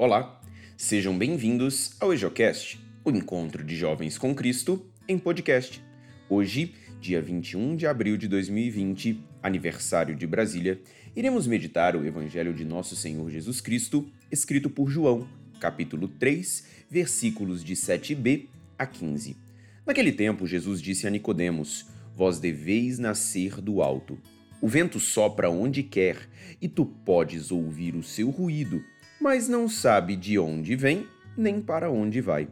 Olá, sejam bem-vindos ao EjoCast, o encontro de jovens com Cristo em podcast. Hoje, dia 21 de abril de 2020, aniversário de Brasília, iremos meditar o Evangelho de Nosso Senhor Jesus Cristo, escrito por João, capítulo 3, versículos de 7b a 15. Naquele tempo, Jesus disse a Nicodemos: Vós deveis nascer do alto. O vento sopra onde quer, e tu podes ouvir o seu ruído, mas não sabe de onde vem nem para onde vai.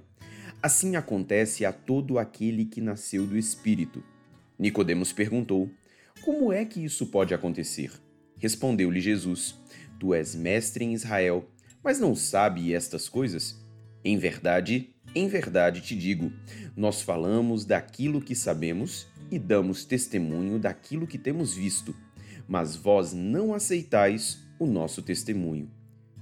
Assim acontece a todo aquele que nasceu do Espírito. Nicodemos perguntou: Como é que isso pode acontecer? Respondeu-lhe Jesus: Tu és mestre em Israel, mas não sabe estas coisas? Em verdade, em verdade te digo, nós falamos daquilo que sabemos e damos testemunho daquilo que temos visto, mas vós não aceitais o nosso testemunho.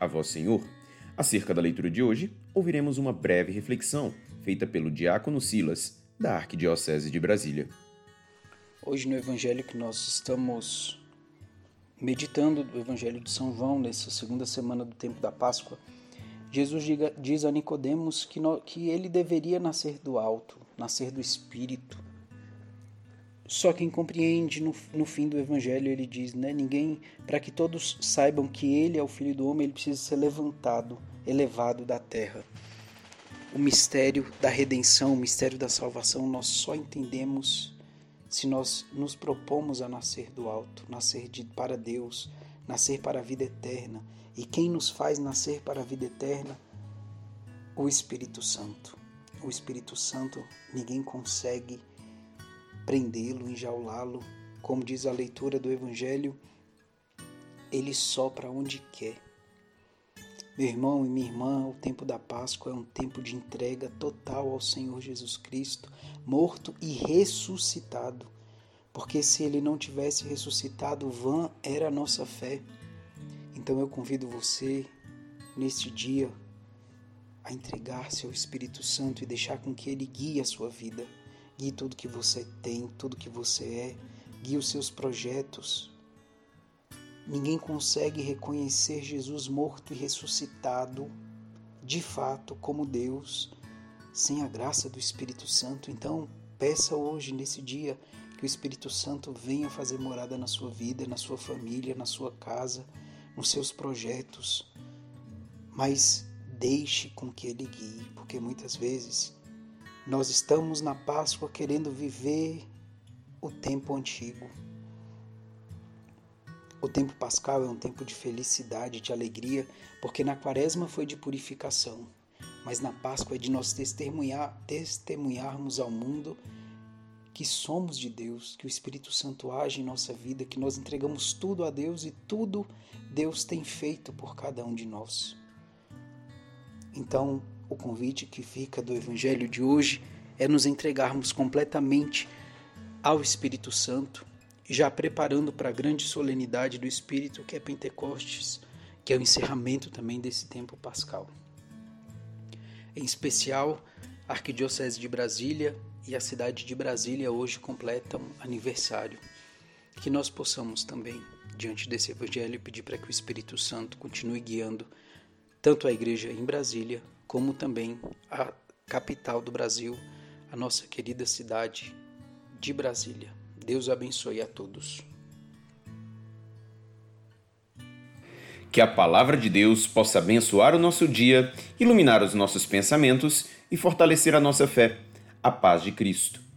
a vós, Senhor. Acerca da leitura de hoje, ouviremos uma breve reflexão feita pelo diácono Silas, da Arquidiocese de Brasília. Hoje, no Evangelho que nós estamos meditando, do Evangelho de São João, nessa segunda semana do tempo da Páscoa, Jesus diz a Nicodemos que, que ele deveria nascer do alto, nascer do Espírito, só quem compreende no, no fim do evangelho ele diz, né? Ninguém, para que todos saibam que ele é o filho do homem, ele precisa ser levantado, elevado da terra. O mistério da redenção, o mistério da salvação, nós só entendemos se nós nos propomos a nascer do alto, nascer de, para Deus, nascer para a vida eterna. E quem nos faz nascer para a vida eterna? O Espírito Santo. O Espírito Santo ninguém consegue prendê-lo, enjaulá-lo. Como diz a leitura do Evangelho, ele sopra onde quer. Meu irmão e minha irmã, o tempo da Páscoa é um tempo de entrega total ao Senhor Jesus Cristo, morto e ressuscitado. Porque se ele não tivesse ressuscitado, vã era a nossa fé. Então eu convido você, neste dia, a entregar-se ao Espírito Santo e deixar com que ele guie a sua vida guie tudo que você tem, tudo que você é, guie os seus projetos. Ninguém consegue reconhecer Jesus morto e ressuscitado de fato como Deus sem a graça do Espírito Santo. Então, peça hoje, nesse dia, que o Espírito Santo venha fazer morada na sua vida, na sua família, na sua casa, nos seus projetos. Mas deixe com que ele guie, porque muitas vezes nós estamos na Páscoa querendo viver o tempo antigo. O tempo pascal é um tempo de felicidade, de alegria, porque na quaresma foi de purificação, mas na Páscoa é de nós testemunhar, testemunharmos ao mundo que somos de Deus, que o Espírito Santo age em nossa vida, que nós entregamos tudo a Deus e tudo Deus tem feito por cada um de nós. Então, o convite que fica do Evangelho de hoje é nos entregarmos completamente ao Espírito Santo, já preparando para a grande solenidade do Espírito que é Pentecostes, que é o encerramento também desse tempo pascal. Em especial, a Arquidiocese de Brasília e a cidade de Brasília hoje completam aniversário. Que nós possamos também, diante desse Evangelho, pedir para que o Espírito Santo continue guiando tanto a igreja em Brasília como também a capital do Brasil, a nossa querida cidade de Brasília. Deus abençoe a todos. Que a palavra de Deus possa abençoar o nosso dia, iluminar os nossos pensamentos e fortalecer a nossa fé. A paz de Cristo.